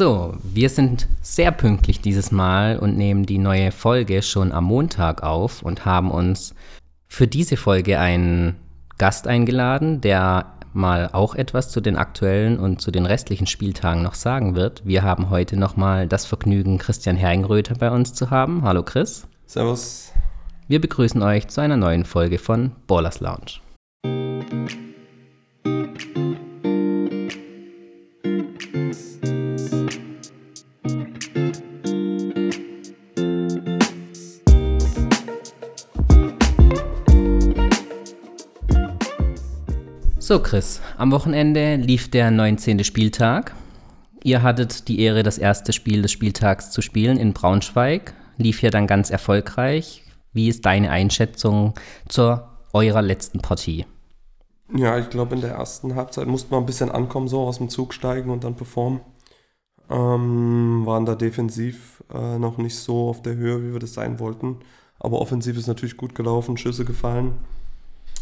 So, wir sind sehr pünktlich dieses Mal und nehmen die neue Folge schon am Montag auf und haben uns für diese Folge einen Gast eingeladen, der mal auch etwas zu den aktuellen und zu den restlichen Spieltagen noch sagen wird. Wir haben heute nochmal das Vergnügen, Christian Herringröther bei uns zu haben. Hallo Chris. Servus. Wir begrüßen euch zu einer neuen Folge von Ballers Lounge. So, Chris, am Wochenende lief der 19. Spieltag. Ihr hattet die Ehre, das erste Spiel des Spieltags zu spielen in Braunschweig. Lief ja dann ganz erfolgreich. Wie ist deine Einschätzung zur eurer letzten Partie? Ja, ich glaube, in der ersten Halbzeit musste man ein bisschen ankommen, so aus dem Zug steigen und dann performen. Ähm, waren da defensiv äh, noch nicht so auf der Höhe, wie wir das sein wollten. Aber offensiv ist natürlich gut gelaufen, Schüsse gefallen.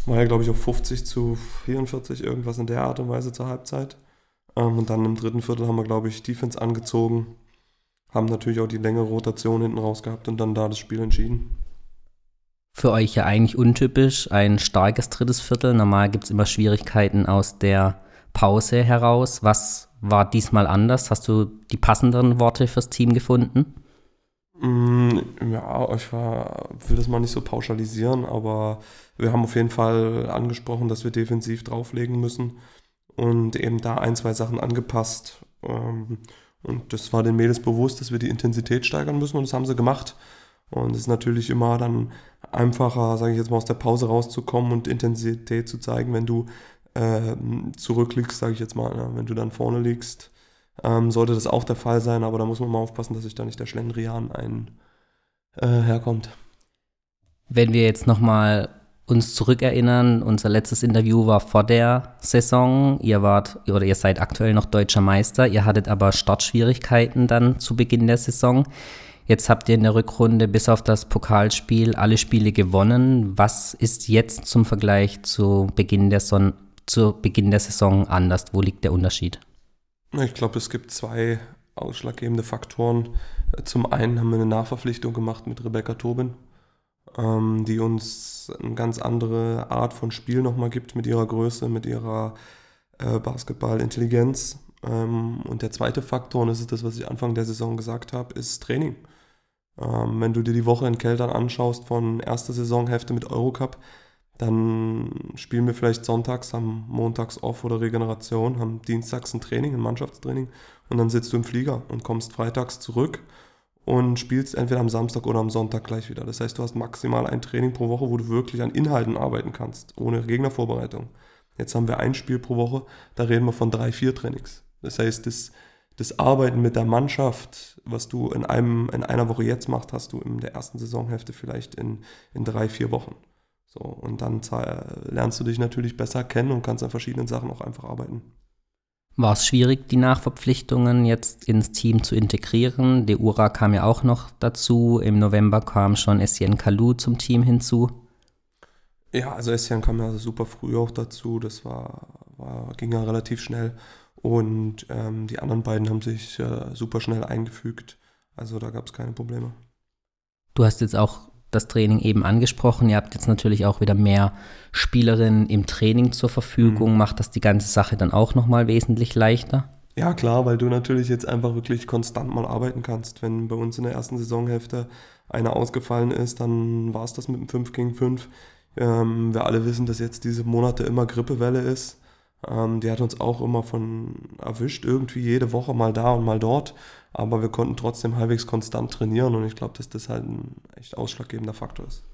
War ja, glaube ich, auf 50 zu 44, irgendwas in der Art und Weise zur Halbzeit. Ähm, und dann im dritten Viertel haben wir, glaube ich, Defense angezogen. Haben natürlich auch die längere Rotation hinten raus gehabt und dann da das Spiel entschieden. Für euch ja eigentlich untypisch, ein starkes drittes Viertel. Normal gibt es immer Schwierigkeiten aus der Pause heraus. Was war diesmal anders? Hast du die passenderen Worte fürs Team gefunden? Mm, ja, ich war, will das mal nicht so pauschalisieren, aber wir haben auf jeden Fall angesprochen, dass wir defensiv drauflegen müssen und eben da ein, zwei Sachen angepasst. Ähm, und das war den Mädels bewusst, dass wir die Intensität steigern müssen und das haben sie gemacht. Und es ist natürlich immer dann einfacher, sage ich jetzt mal, aus der Pause rauszukommen und Intensität zu zeigen, wenn du äh, zurückliegst, sage ich jetzt mal. Ne? Wenn du dann vorne liegst, ähm, sollte das auch der Fall sein, aber da muss man mal aufpassen, dass sich da nicht der Schlendrian ein äh, herkommt. Wenn wir jetzt nochmal uns zurückerinnern, unser letztes Interview war vor der Saison. Ihr wart oder ihr seid aktuell noch deutscher Meister. Ihr hattet aber Startschwierigkeiten dann zu Beginn der Saison. Jetzt habt ihr in der Rückrunde bis auf das Pokalspiel alle Spiele gewonnen. Was ist jetzt zum Vergleich zu Beginn der, Son zu Beginn der Saison anders? Wo liegt der Unterschied? Ich glaube, es gibt zwei ausschlaggebende Faktoren. Zum einen haben wir eine Nachverpflichtung gemacht mit Rebecca Tobin, ähm, die uns eine ganz andere Art von Spiel nochmal gibt mit ihrer Größe, mit ihrer äh, Basketballintelligenz. Ähm, und der zweite Faktor, und das ist das, was ich Anfang der Saison gesagt habe, ist Training. Ähm, wenn du dir die Woche in Keltern anschaust von erster Saisonhälfte mit Eurocup, dann spielen wir vielleicht sonntags, haben montags off oder Regeneration, haben dienstags ein Training, ein Mannschaftstraining und dann sitzt du im Flieger und kommst freitags zurück und spielst entweder am Samstag oder am Sonntag gleich wieder. Das heißt, du hast maximal ein Training pro Woche, wo du wirklich an Inhalten arbeiten kannst, ohne Gegnervorbereitung. Jetzt haben wir ein Spiel pro Woche, da reden wir von drei, vier Trainings. Das heißt, das, das Arbeiten mit der Mannschaft, was du in, einem, in einer Woche jetzt machst, hast du in der ersten Saisonhälfte vielleicht in, in drei, vier Wochen. So, und dann lernst du dich natürlich besser kennen und kannst an verschiedenen Sachen auch einfach arbeiten. War es schwierig, die Nachverpflichtungen jetzt ins Team zu integrieren? Der Ura kam ja auch noch dazu. Im November kam schon Etienne Kalou zum Team hinzu. Ja, also Etienne kam ja super früh auch dazu. Das war, war ging ja relativ schnell. Und ähm, die anderen beiden haben sich äh, super schnell eingefügt. Also da gab es keine Probleme. Du hast jetzt auch das Training eben angesprochen. Ihr habt jetzt natürlich auch wieder mehr Spielerinnen im Training zur Verfügung. Mhm. Macht das die ganze Sache dann auch nochmal wesentlich leichter? Ja, klar, weil du natürlich jetzt einfach wirklich konstant mal arbeiten kannst. Wenn bei uns in der ersten Saisonhälfte einer ausgefallen ist, dann war es das mit dem 5 gegen 5. Ähm, wir alle wissen, dass jetzt diese Monate immer Grippewelle ist. Ähm, die hat uns auch immer von erwischt, irgendwie jede Woche mal da und mal dort. Aber wir konnten trotzdem halbwegs konstant trainieren und ich glaube, dass das halt ein echt ausschlaggebender Faktor ist.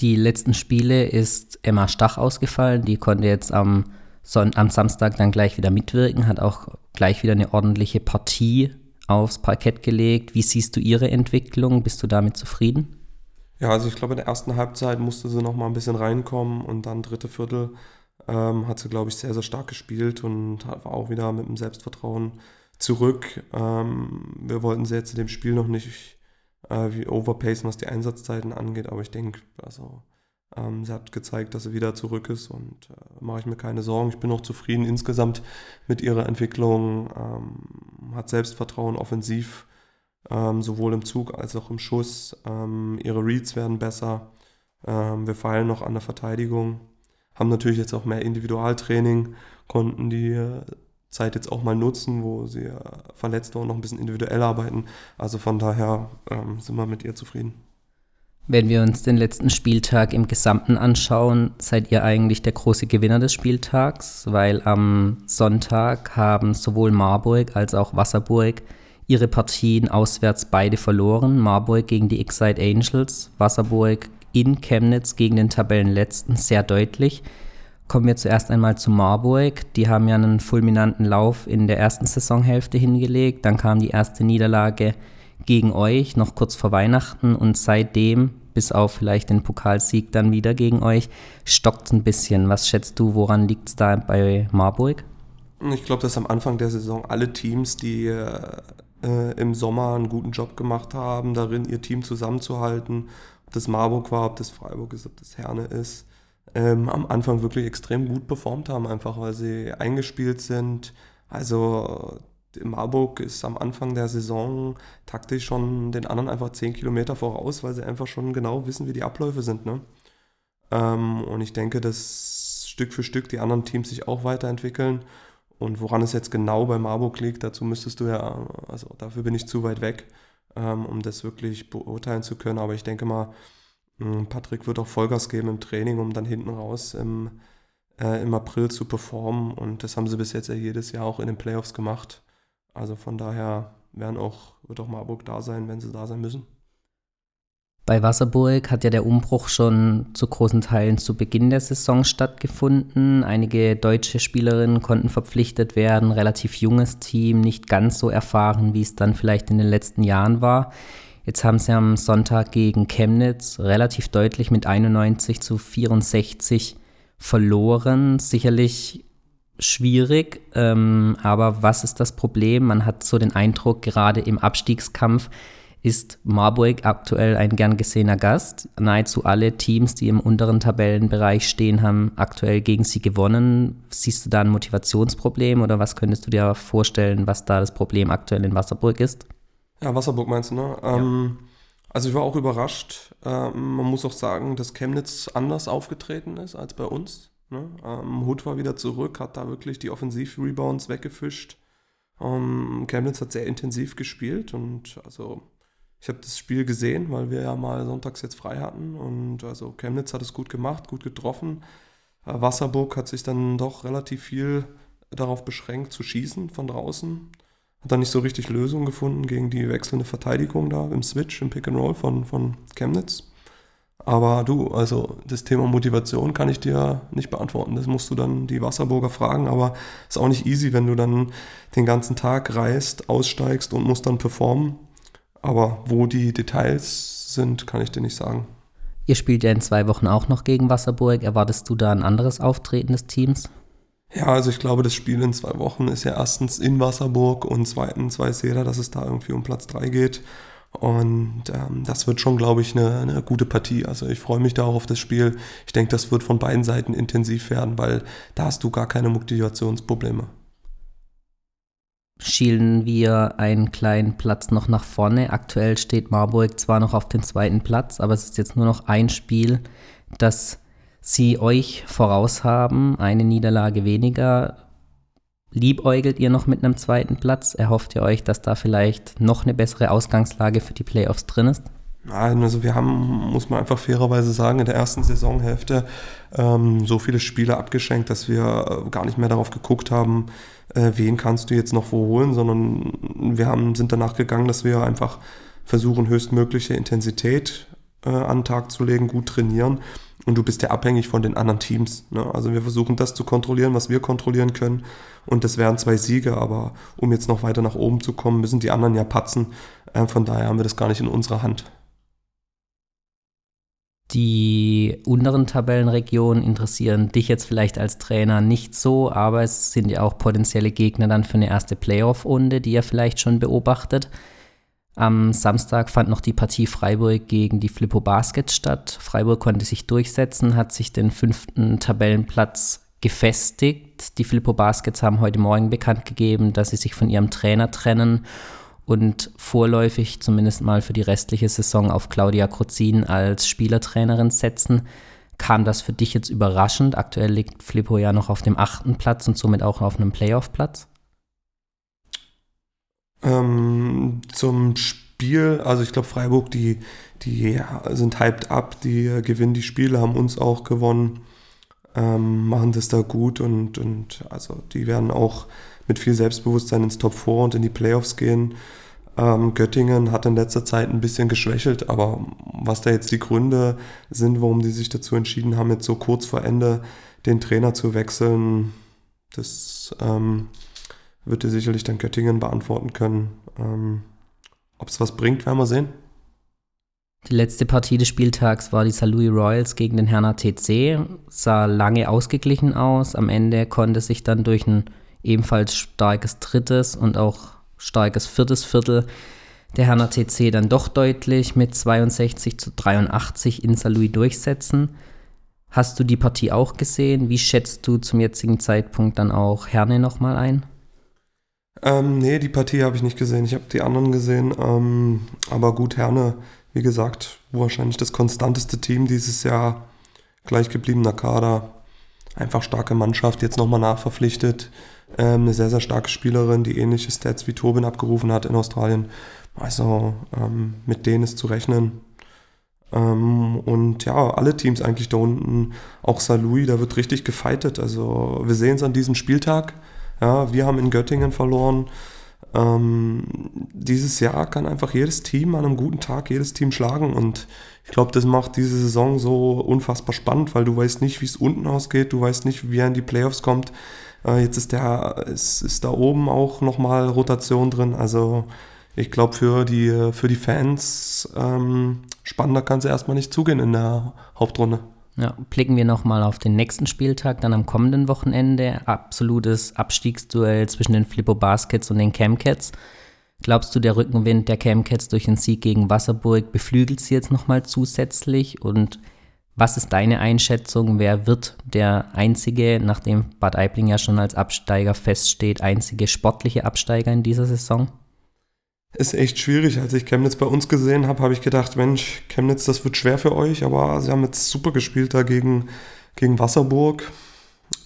Die letzten Spiele ist Emma Stach ausgefallen. Die konnte jetzt am, Son am Samstag dann gleich wieder mitwirken, hat auch gleich wieder eine ordentliche Partie aufs Parkett gelegt. Wie siehst du ihre Entwicklung? Bist du damit zufrieden? Ja, also ich glaube, in der ersten Halbzeit musste sie noch mal ein bisschen reinkommen und dann dritte Viertel ähm, hat sie, glaube ich, sehr, sehr stark gespielt und war auch wieder mit dem Selbstvertrauen zurück. Ähm, wir wollten sie jetzt in dem Spiel noch nicht äh, wie overpacen, was die Einsatzzeiten angeht, aber ich denke, also Ähm, sie hat gezeigt, dass sie wieder zurück ist und äh, mache ich mir keine Sorgen. Ich bin auch zufrieden insgesamt mit ihrer Entwicklung. Ähm, hat Selbstvertrauen offensiv, ähm, sowohl im Zug als auch im Schuss. Ähm, ihre Reads werden besser. Ähm, wir feilen noch an der Verteidigung. Haben natürlich jetzt auch mehr Individualtraining, konnten die äh, Zeit jetzt auch mal nutzen, wo sie äh, verletzt waren und noch ein bisschen individuell arbeiten. Also von daher ähm, sind wir mit ihr zufrieden. Wenn wir uns den letzten Spieltag im Gesamten anschauen, seid ihr eigentlich der große Gewinner des Spieltags, weil am Sonntag haben sowohl Marburg als auch Wasserburg ihre Partien auswärts beide verloren. Marburg gegen die Excite Angels, Wasserburg in Chemnitz gegen den Tabellenletzten sehr deutlich. Kommen wir zuerst einmal zu Marburg. Die haben ja einen fulminanten Lauf in der ersten Saisonhälfte hingelegt. Dann kam die erste Niederlage gegen euch, noch kurz vor Weihnachten und seitdem, bis auf vielleicht den Pokalsieg dann wieder gegen euch, stockt es ein bisschen. Was schätzt du, woran liegt es da bei Marburg? Ich glaube, dass am Anfang der Saison alle Teams, die äh, im Sommer einen guten Job gemacht haben, darin ihr Team zusammenzuhalten, ob das Marburg war, ob das Freiburg ist, ob das Herne ist, ähm, am Anfang wirklich extrem gut performt haben, einfach weil sie eingespielt sind. Also Marburg ist am Anfang der Saison taktisch schon den anderen einfach 10 Kilometer voraus, weil sie einfach schon genau wissen, wie die Abläufe sind. Ne? Ähm, und ich denke, dass Stück für Stück die anderen Teams sich auch weiterentwickeln. Und woran es jetzt genau bei Marburg liegt, dazu müsstest du ja, also dafür bin ich zu weit weg, um das wirklich beurteilen zu können. Aber ich denke mal, hm, Patrick wird auch Vollgas geben im Training, um dann hinten raus im, äh, im April zu performen. Und das haben sie bis jetzt ja jedes Jahr auch in den Playoffs gemacht. Also von daher werden auch, wird auch Marburg da sein, wenn sie da sein müssen. Bei Wasserburg hat ja der Umbruch schon zu großen Teilen zu Beginn der Saison stattgefunden. Einige deutsche Spielerinnen konnten verpflichtet werden, relativ junges Team, nicht ganz so erfahren, wie es dann vielleicht in den letzten Jahren war. Jetzt haben sie am Sonntag gegen Chemnitz relativ deutlich mit 91 zu 64 verloren. Sicherlich schwierig, ähm, aber was ist das Problem? Man hat so den Eindruck, gerade im Abstiegskampf ist Marburg aktuell ein gern gesehener Gast. Nahezu alle Teams, die im unteren Tabellenbereich stehen, haben aktuell gegen sie gewonnen. Siehst du da ein Motivationsproblem oder was könntest du dir vorstellen, was da das Problem aktuell in Wasserburg ist? Ja, Wasserburg meinst du, ne? Ja. Ähm, also ich war auch überrascht. Ähm, man muss auch sagen, dass Chemnitz anders aufgetreten ist als bei uns. Ne? Ähm, Hood war wieder zurück, hat da wirklich die Offensiv-Rebounds weggefischt. Ähm, Chemnitz hat sehr intensiv gespielt und also ich habe das Spiel gesehen, weil wir ja mal sonntags jetzt frei hatten und also Chemnitz hat es gut gemacht, gut getroffen. Äh, Wasserburg hat sich dann doch relativ viel darauf beschränkt zu schießen von draußen. Hat dann nicht so richtig Lösungen gefunden gegen die wechselnde Verteidigung da im Switch, im Pick and Roll von, von Chemnitz. Aber du, also das Thema Motivation kann ich dir nicht beantworten. Das musst du dann die Wasserburger fragen. Aber ist auch nicht easy, wenn du dann den ganzen Tag reist, aussteigst und musst dann performen. Aber wo die Details sind, kann ich dir nicht sagen. Ihr spielt ja in zwei Wochen auch noch gegen Wasserburg. Erwartest du da ein anderes Auftreten des Teams? Ja, also ich glaube, das Spiel in zwei Wochen ist ja erstens in Wasserburg und zweitens weiß jeder, dass es da irgendwie um Platz 3 geht. Und ähm, das wird schon, glaube ich, eine, eine, gute Partie. Also ich freue mich da auch auf das Spiel. Ich denke, das wird von beiden Seiten intensiv werden, weil da hast du gar keine Motivationsprobleme. Schielen wir einen kleinen Platz noch nach vorne. Aktuell steht Marburg zwar noch auf dem zweiten Platz, aber es ist jetzt nur noch ein Spiel, das sie euch voraus haben. Eine Niederlage weniger. Liebäugelt ihr noch mit einem zweiten Platz? Erhofft ihr euch, dass da vielleicht noch eine bessere Ausgangslage für die Playoffs drin ist? Nein, also wir haben, muss man einfach fairerweise sagen, in der ersten Saisonhälfte ähm, so viele Spiele abgeschenkt, dass wir äh, gar nicht mehr darauf geguckt haben, äh, wen kannst du jetzt noch wo holen, sondern wir haben, sind danach gegangen, dass wir einfach versuchen, höchstmögliche Intensität äh, an den Tag zu legen, gut trainieren und du bist ja abhängig von den anderen Teams. Ne? Also wir versuchen das zu kontrollieren, was wir kontrollieren können. Und das wären zwei Siege, aber um jetzt noch weiter nach oben zu kommen, müssen die anderen ja patzen. Äh, von daher haben wir das gar nicht in unserer Hand. Die unteren Tabellenregionen interessieren dich jetzt vielleicht als Trainer nicht so, aber es sind ja auch potenzielle Gegner dann für eine erste Playoff-Runde, die ihr vielleicht schon beobachtet. Am Samstag fand noch die Partie Freiburg gegen die Flippo Baskets statt. Freiburg konnte sich durchsetzen, hat sich den fünften Tabellenplatz gefestigt. Die Flippo Baskets haben heute Morgen bekannt gegeben, dass sie sich von ihrem Trainer trennen und vorläufig zumindest mal für die restliche Saison auf Claudia Kruzin als Spielertrainerin setzen. Kam das für dich jetzt überraschend? Aktuell liegt Flippo ja noch auf dem achten Platz und somit auch auf einem Playoff-Platz. Ähm, zum Spiel, also ich glaube Freiburg, die, die sind hyped up, die gewinnen die Spiele, haben uns auch gewonnen, ähm, machen das da gut und, und also die werden auch mit viel Selbstbewusstsein ins Top 4 und in die Playoffs gehen. Ähm, Göttingen hat in letzter Zeit ein bisschen geschwächelt, aber was da jetzt die Gründe sind, warum die sich dazu entschieden haben, jetzt so kurz vor Ende den Trainer zu wechseln, das ähm, wird dir sicherlich dann Göttingen beantworten können. Ähm, Ob es was bringt, werden wir sehen. Die letzte Partie des Spieltags war die St. Louis Royals gegen den Herner TC. Sah lange ausgeglichen aus. Am Ende konnte sich dann durch ein ebenfalls starkes drittes und auch starkes viertes Viertel der Herner TC dann doch deutlich mit 62 zu 83 in St. Louis durchsetzen. Hast du die Partie auch gesehen? Wie schätzt du zum jetzigen Zeitpunkt dann auch Herne nochmal ein? Ähm, nee, die Partie habe ich nicht gesehen. Ich habe die anderen gesehen. Ähm, aber gut, Herne, wie gesagt, wahrscheinlich das konstanteste Team dieses Jahr. Gleichgebliebener Kader. Einfach starke Mannschaft, jetzt nochmal nachverpflichtet. Ähm, eine sehr, sehr starke Spielerin, die ähnliche Stats wie Tobin abgerufen hat in Australien. Also ähm, mit denen ist zu rechnen. Ähm, und ja, alle Teams eigentlich da unten, auch St. Louis, da wird richtig gefightet. Also wir sehen es an diesem Spieltag. Ja, wir haben in Göttingen verloren. Ähm, dieses Jahr kann einfach jedes Team an einem guten Tag jedes Team schlagen und ich glaube, das macht diese Saison so unfassbar spannend, weil du weißt nicht, wie es unten ausgeht, du weißt nicht, wie er in die Playoffs kommt. Äh, jetzt ist der ist, ist da oben auch nochmal Rotation drin, also ich glaube für die für die Fans ähm, spannender kann es erstmal nicht zugehen in der Hauptrunde. Ja, blicken wir nochmal auf den nächsten Spieltag, dann am kommenden Wochenende. Absolutes Abstiegsduell zwischen den Flippo Baskets und den Camcats. Glaubst du, der Rückenwind der Camcats durch den Sieg gegen Wasserburg beflügelt sie jetzt nochmal zusätzlich? Und was ist deine Einschätzung? Wer wird der einzige, nachdem Bad Aibling ja schon als Absteiger feststeht, einzige sportliche Absteiger in dieser Saison? ist echt schwierig. Als ich Chemnitz bei uns gesehen habe, habe ich gedacht, Mensch, Chemnitz, das wird schwer für euch, aber sie haben jetzt super gespielt da gegen, gegen Wasserburg.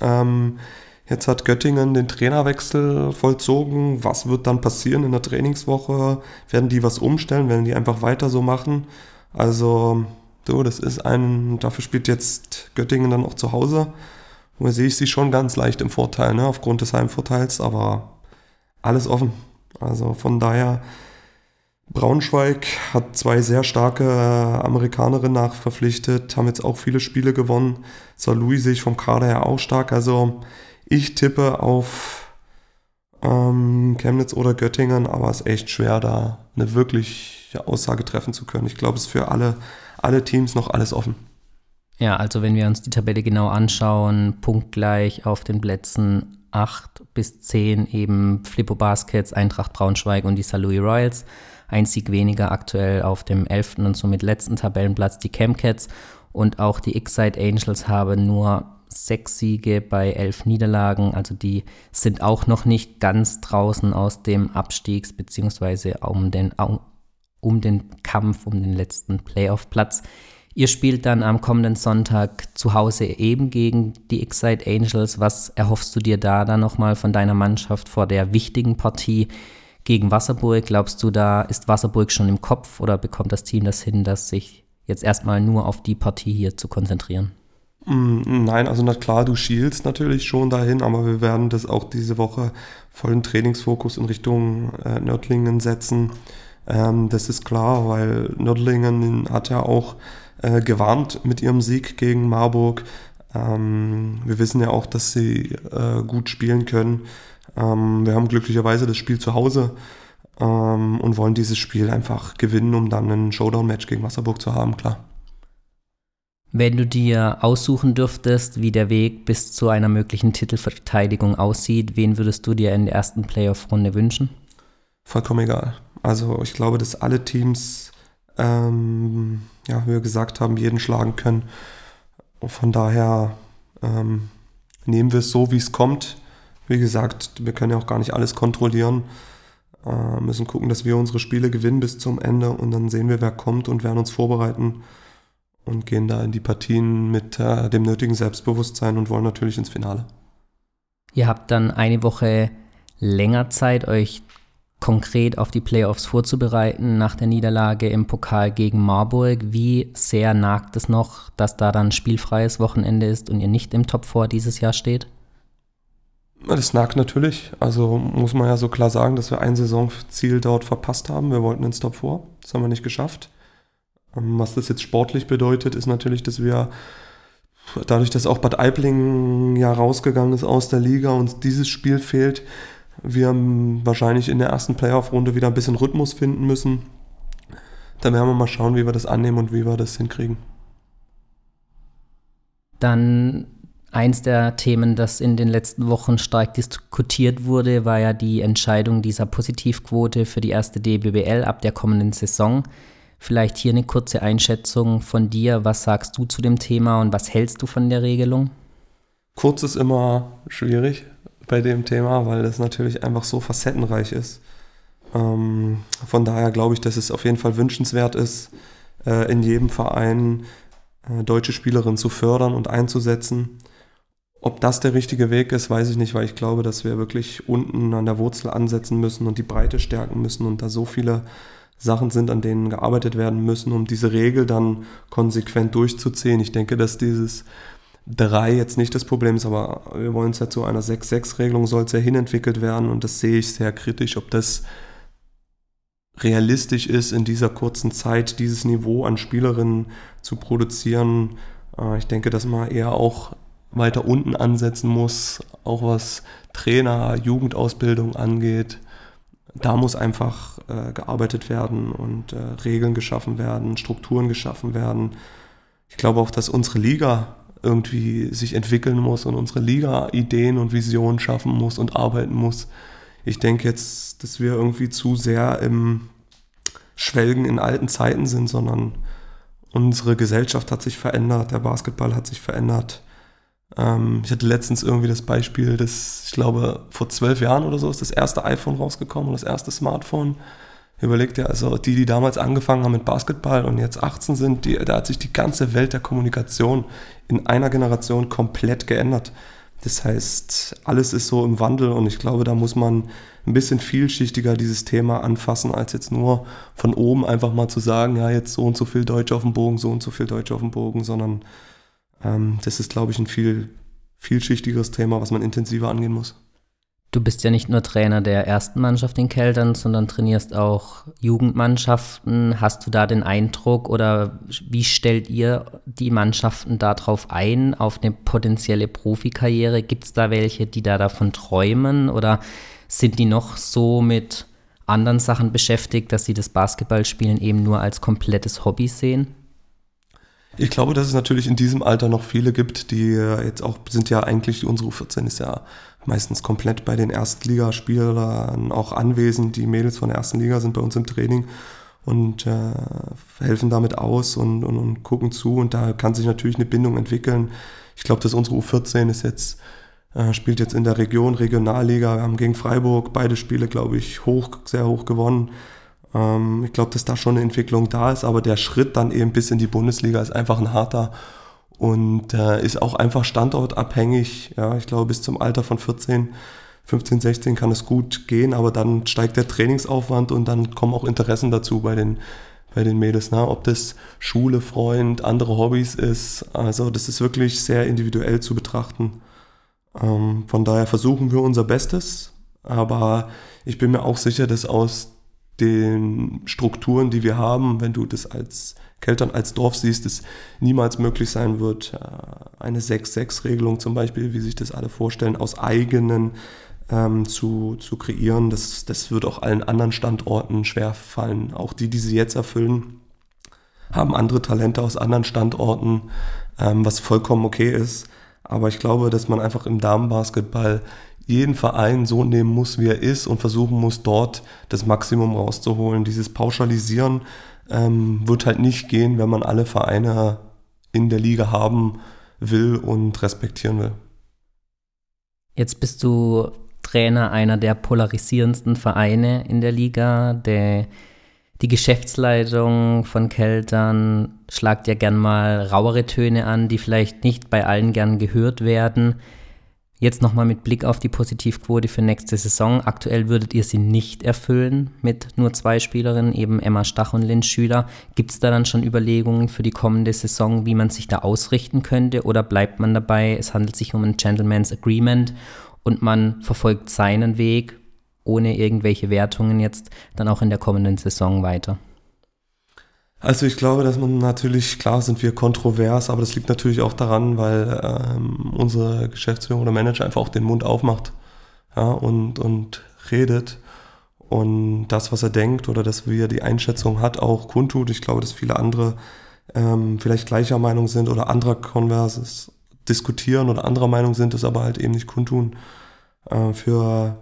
Ähm, jetzt hat Göttingen den Trainerwechsel vollzogen. Was wird dann passieren in der Trainingswoche? Werden die was umstellen? Werden die einfach weiter so machen? Also, so, das ist ein, dafür spielt jetzt Göttingen dann auch zu Hause. Und da sehe ich sie schon ganz leicht im Vorteil, ne, aufgrund des Heimvorteils, aber alles offen. Also von daher, Braunschweig hat zwei sehr starke Amerikanerinnen nachverpflichtet, haben jetzt auch viele Spiele gewonnen. St. Louis sehe ich vom Kader her auch stark. Also ich tippe auf ähm, Chemnitz oder Göttingen, aber es ist echt schwer, da eine wirkliche Aussage treffen zu können. Ich glaube, es ist für alle, alle Teams noch alles offen. Ja, also wenn wir uns die Tabelle genau anschauen, punktgleich auf den Plätzen 8 bis 10 eben Flippo Baskets, Eintracht Braunschweig und die St. Louis Royals. Ein Sieg weniger aktuell auf dem 11. und somit letzten Tabellenplatz die Camcats. Und auch die X-Side Angels haben nur sechs Siege bei elf Niederlagen. Also die sind auch noch nicht ganz draußen aus dem Abstiegs- bzw. Um den, um den Kampf um den letzten Playoff-Platz. Ihr spielt dann am kommenden Sonntag zu Hause eben gegen die Excite Angels. Was erhoffst du dir da dann nochmal von deiner Mannschaft vor der wichtigen Partie gegen Wasserburg? Glaubst du, da ist Wasserburg schon im Kopf oder bekommt das Team das hin, dass sich jetzt erstmal nur auf die Partie hier zu konzentrieren? Mm, nein, also na klar, du schielst natürlich schon dahin, aber wir werden das auch diese Woche vollen Trainingsfokus in Richtung äh, Nördlingen setzen. Ähm, das ist klar, weil Nördlingen hat ja auch äh, gewarnt mit ihrem Sieg gegen Marburg. Ähm, wir wissen ja auch, dass sie äh, gut spielen können. Ähm, wir haben glücklicherweise das Spiel zu Hause ähm, und wollen dieses Spiel einfach gewinnen, um dann ein Showdown-Match gegen Wasserburg zu haben, klar. Wenn du dir aussuchen dürftest, wie der Weg bis zu einer möglichen Titelverteidigung aussieht, wen würdest du dir in der ersten Playoff-Runde wünschen? Vollkommen egal. Also ich glaube, dass alle Teams, ähm, ja, wie wir gesagt haben, jeden schlagen können. Und von daher ähm, nehmen wir es so, wie es kommt. Wie gesagt, wir können ja auch gar nicht alles kontrollieren. Äh, müssen gucken, dass wir unsere Spiele gewinnen bis zum Ende und dann sehen wir, wer kommt und werden uns vorbereiten und gehen da in die Partien mit äh, dem nötigen Selbstbewusstsein und wollen natürlich ins Finale. Ihr habt dann eine Woche länger Zeit, euch konkret auf die Playoffs vorzubereiten nach der Niederlage im Pokal gegen Marburg. Wie sehr nagt es noch, dass da dann spielfreies Wochenende ist und ihr nicht im Top 4 dieses Jahr steht? Das nagt natürlich. Also muss man ja so klar sagen, dass wir ein Saisonziel dort verpasst haben. Wir wollten ins Top 4. Das haben wir nicht geschafft. Ähm, was das jetzt sportlich bedeutet, ist natürlich, dass wir dadurch, dass auch Bad Aibling ja rausgegangen ist aus der Liga und dieses Spiel fehlt, wir wahrscheinlich in der ersten Playoff-Runde wieder ein bisschen Rhythmus finden müssen. Da werden wir mal schauen, wie wir das annehmen und wie wir das hinkriegen. Dann eins der Themen, das in den letzten Wochen stark diskutiert wurde, war ja die Entscheidung dieser Positivquote für die erste DBBL ab der kommenden Saison. Vielleicht hier eine kurze Einschätzung von dir. Was sagst du zu dem Thema und was hältst du von der Regelung? Kurz ist immer schwierig bei dem Thema, weil das natürlich einfach so facettenreich ist. Ähm, von daher glaube ich, dass es auf jeden Fall wünschenswert ist, äh, in jedem Verein äh, deutsche Spielerinnen zu fördern und einzusetzen. Ob das der richtige Weg ist, weiß ich nicht, weil ich glaube, dass wir wirklich unten an der Wurzel ansetzen müssen und die Breite stärken müssen und da so viele Sachen sind, an denen gearbeitet werden müssen, um diese Regel dann konsequent durchzuziehen. Ich denke, dass dieses 3 jetzt nicht das Problem ist, aber wir wollen es ja zu einer 6-6-Regelung, soll es ja hinentwickelt werden und das sehe ich sehr kritisch, ob das realistisch ist, in dieser kurzen Zeit dieses Niveau an Spielerinnen zu produzieren. Äh, ich denke, dass man eher auch weiter unten ansetzen muss, auch was Trainer, Jugendausbildung angeht da muss einfach äh, gearbeitet werden und äh, Regeln geschaffen werden, Strukturen geschaffen werden. Ich glaube auch, dass unsere Liga irgendwie sich entwickeln muss und unsere Liga Ideen und Visionen schaffen muss und arbeiten muss. Ich denke jetzt, dass wir irgendwie zu sehr im Schwelgen in alten Zeiten sind, sondern unsere Gesellschaft hat sich verändert, der Basketball hat sich verändert. Ähm, ich hatte letztens irgendwie das Beispiel, dass ich glaube, vor zwölf Jahren oder so ist das erste iPhone rausgekommen und das erste Smartphone. Überlegt ja, also die, die damals angefangen haben mit Basketball und jetzt 18 sind, die, da hat sich die ganze Welt der Kommunikation in einer Generation komplett geändert. Das heißt, alles ist so im Wandel und ich glaube, da muss man ein bisschen vielschichtiger dieses Thema anfassen, als jetzt nur von oben einfach mal zu sagen, ja, jetzt so und so viel Deutsch auf dem Bogen, so und so viel Deutsch auf dem Bogen, sondern ähm, das ist, glaube ich, ein viel vielschichtigeres Thema, was man intensiver angehen muss. Du bist ja nicht nur Trainer der ersten Mannschaft in Keltern, sondern trainierst auch Jugendmannschaften. Hast du da den Eindruck oder wie stellt ihr die Mannschaften darauf ein, auf eine potenzielle Profikarriere? Gibt es da welche, die da davon träumen oder sind die noch so mit anderen Sachen beschäftigt, dass sie das Basketballspielen eben nur als komplettes Hobby sehen? Ich glaube, dass es natürlich in diesem Alter noch viele gibt, die jetzt auch sind ja eigentlich, unsere U14 ist ja meistens komplett bei den Erstligaspielern auch anwesend. Die Mädels von der ersten Liga sind bei uns im Training und äh, helfen damit aus und, und, und, gucken zu. Und da kann sich natürlich eine Bindung entwickeln. Ich glaube, dass unsere U14 ist jetzt, äh, spielt jetzt in der Region, Regionalliga. Wir haben gegen Freiburg beide Spiele, glaube ich, hoch, sehr hoch gewonnen. Ähm, ich glaube, dass da schon eine Entwicklung da ist, aber der Schritt dann eben bis in die Bundesliga ist einfach ein harter und äh, ist auch einfach standortabhängig. Ja, ich glaube, bis zum Alter von 14, 15, 16 kann es gut gehen, aber dann steigt der Trainingsaufwand und dann kommen auch Interessen dazu bei den, bei den Mädels. Ne? Ob das Schule, Freund, andere Hobbys ist. Also das ist wirklich sehr individuell zu betrachten. Ähm, von daher versuchen wir unser Bestes, aber ich bin mir auch sicher, dass aus den Strukturen, die wir haben, wenn du das als Keltern als Dorf siehst, es niemals möglich sein wird, äh, eine 6-6-Regelung zum Beispiel, wie sich das alle vorstellen, aus eigenen ähm, zu, zu kreieren. Das, das wird auch allen anderen Standorten schwer fallen. Auch die, die sie jetzt erfüllen, haben andere Talente aus anderen Standorten, ähm, was vollkommen okay ist. Aber ich glaube, dass man einfach im Damenbasketball jeden Verein so nehmen muss, wie er ist und versuchen muss, dort das Maximum rauszuholen. Dieses Pauschalisieren ähm, wird halt nicht gehen, wenn man alle Vereine in der Liga haben will und respektieren will. Jetzt bist du Trainer einer der polarisierendsten Vereine in der Liga. Der, die Geschäftsleitung von Keltern schlagt ja gern mal rauere Töne an, die vielleicht nicht bei allen gern gehört werden. Jetzt nochmal mit Blick auf die Positivquote für nächste Saison. Aktuell würdet ihr sie nicht erfüllen mit nur zwei Spielerinnen, eben Emma Stach und Lynn Schüler. Gibt es da dann schon Überlegungen für die kommende Saison, wie man sich da ausrichten könnte? Oder bleibt man dabei, es handelt sich um ein Gentleman's Agreement und man verfolgt seinen Weg ohne irgendwelche Wertungen jetzt dann auch in der kommenden Saison weiter? Also ich glaube, dass man natürlich, klar sind wir kontrovers, aber das liegt natürlich auch daran, weil ähm, unsere Geschäftsführung oder Manager einfach auch den Mund aufmacht ja, und, und redet und das, was er denkt oder das, wie er die Einschätzung hat, auch kundtut. Ich glaube, dass viele andere ähm, vielleicht gleicher Meinung sind oder anderer Konverses diskutieren oder anderer Meinung sind, das aber halt eben nicht kundtun. Äh, für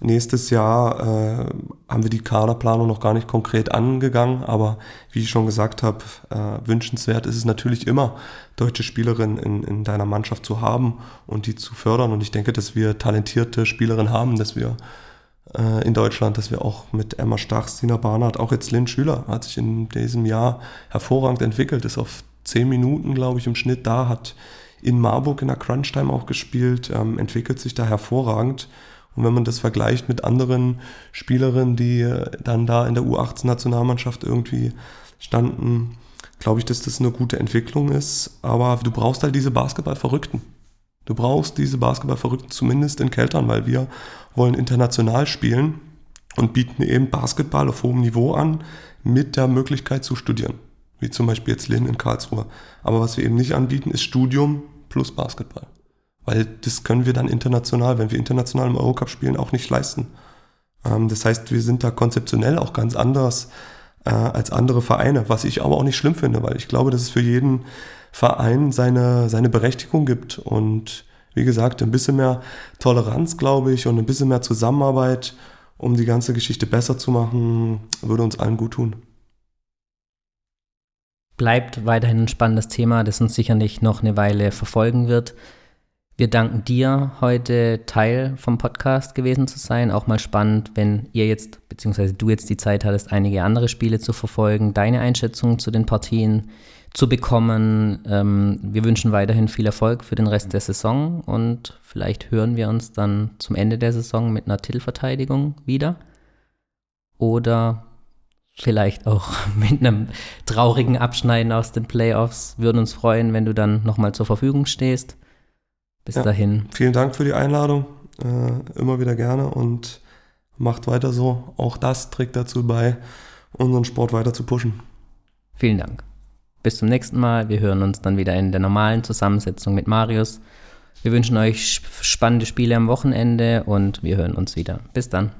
Nächstes Jahr äh, haben wir die Kaderplanung noch gar nicht konkret angegangen, aber wie ich schon gesagt habe, äh, wünschenswert ist es natürlich immer, deutsche Spielerinnen in, in deiner Mannschaft zu haben und die zu fördern. Und ich denke, dass wir talentierte Spielerinnen haben, dass wir äh, in Deutschland, dass wir auch mit Emma Stach, Sina Barnard, auch jetzt Lynn Schüler hat sich in diesem Jahr hervorragend entwickelt, ist auf zehn Minuten, glaube ich, im Schnitt da, hat in Marburg in der Crunch-Time auch gespielt, ähm, entwickelt sich da hervorragend. Und wenn man das vergleicht mit anderen Spielerinnen, die dann da in der U18-Nationalmannschaft irgendwie standen, glaube ich, dass das eine gute Entwicklung ist. Aber du brauchst halt diese Basketball-Verrückten. Du brauchst diese Basketball-Verrückten zumindest in Keltern, weil wir wollen international spielen und bieten eben Basketball auf hohem Niveau an mit der Möglichkeit zu studieren. Wie zum Beispiel jetzt Lynn in Karlsruhe. Aber was wir eben nicht anbieten, ist Studium plus Basketball weil das können wir dann international, wenn wir international im Eurocup spielen, auch nicht leisten. Ähm, das heißt, wir sind da konzeptionell auch ganz anders äh, als andere Vereine, was ich aber auch nicht schlimm finde, weil ich glaube, dass es für jeden Verein seine, seine Berechtigung gibt und wie gesagt, ein bisschen mehr Toleranz, glaube ich, und ein bisschen mehr Zusammenarbeit, um die ganze Geschichte besser zu machen, würde uns allen gut tun. Bleibt weiterhin ein spannendes Thema, das uns sicherlich noch eine Weile verfolgen wird. Wir danken dir, heute Teil vom Podcast gewesen zu sein. Auch mal spannend, wenn ihr jetzt, beziehungsweise du jetzt die Zeit hattest, einige andere Spiele zu verfolgen, deine Einschätzung zu den Partien zu bekommen. Ähm, wir wünschen weiterhin viel Erfolg für den Rest der Saison und vielleicht hören wir uns dann zum Ende der Saison mit einer Titelverteidigung wieder. Oder vielleicht auch mit einem traurigen Abschneiden aus den Playoffs. Würden uns freuen, wenn du dann nochmal zur Verfügung stehst. Bis ja, dahin. Vielen Dank für die Einladung. Äh, immer wieder gerne und macht weiter so. Auch das trägt dazu bei, unseren Sport weiter zu pushen. Vielen Dank. Bis zum nächsten Mal. Wir hören uns dann wieder in der normalen Zusammensetzung mit Marius. Wir wünschen euch spannende Spiele am Wochenende und wir hören uns wieder. Bis dann.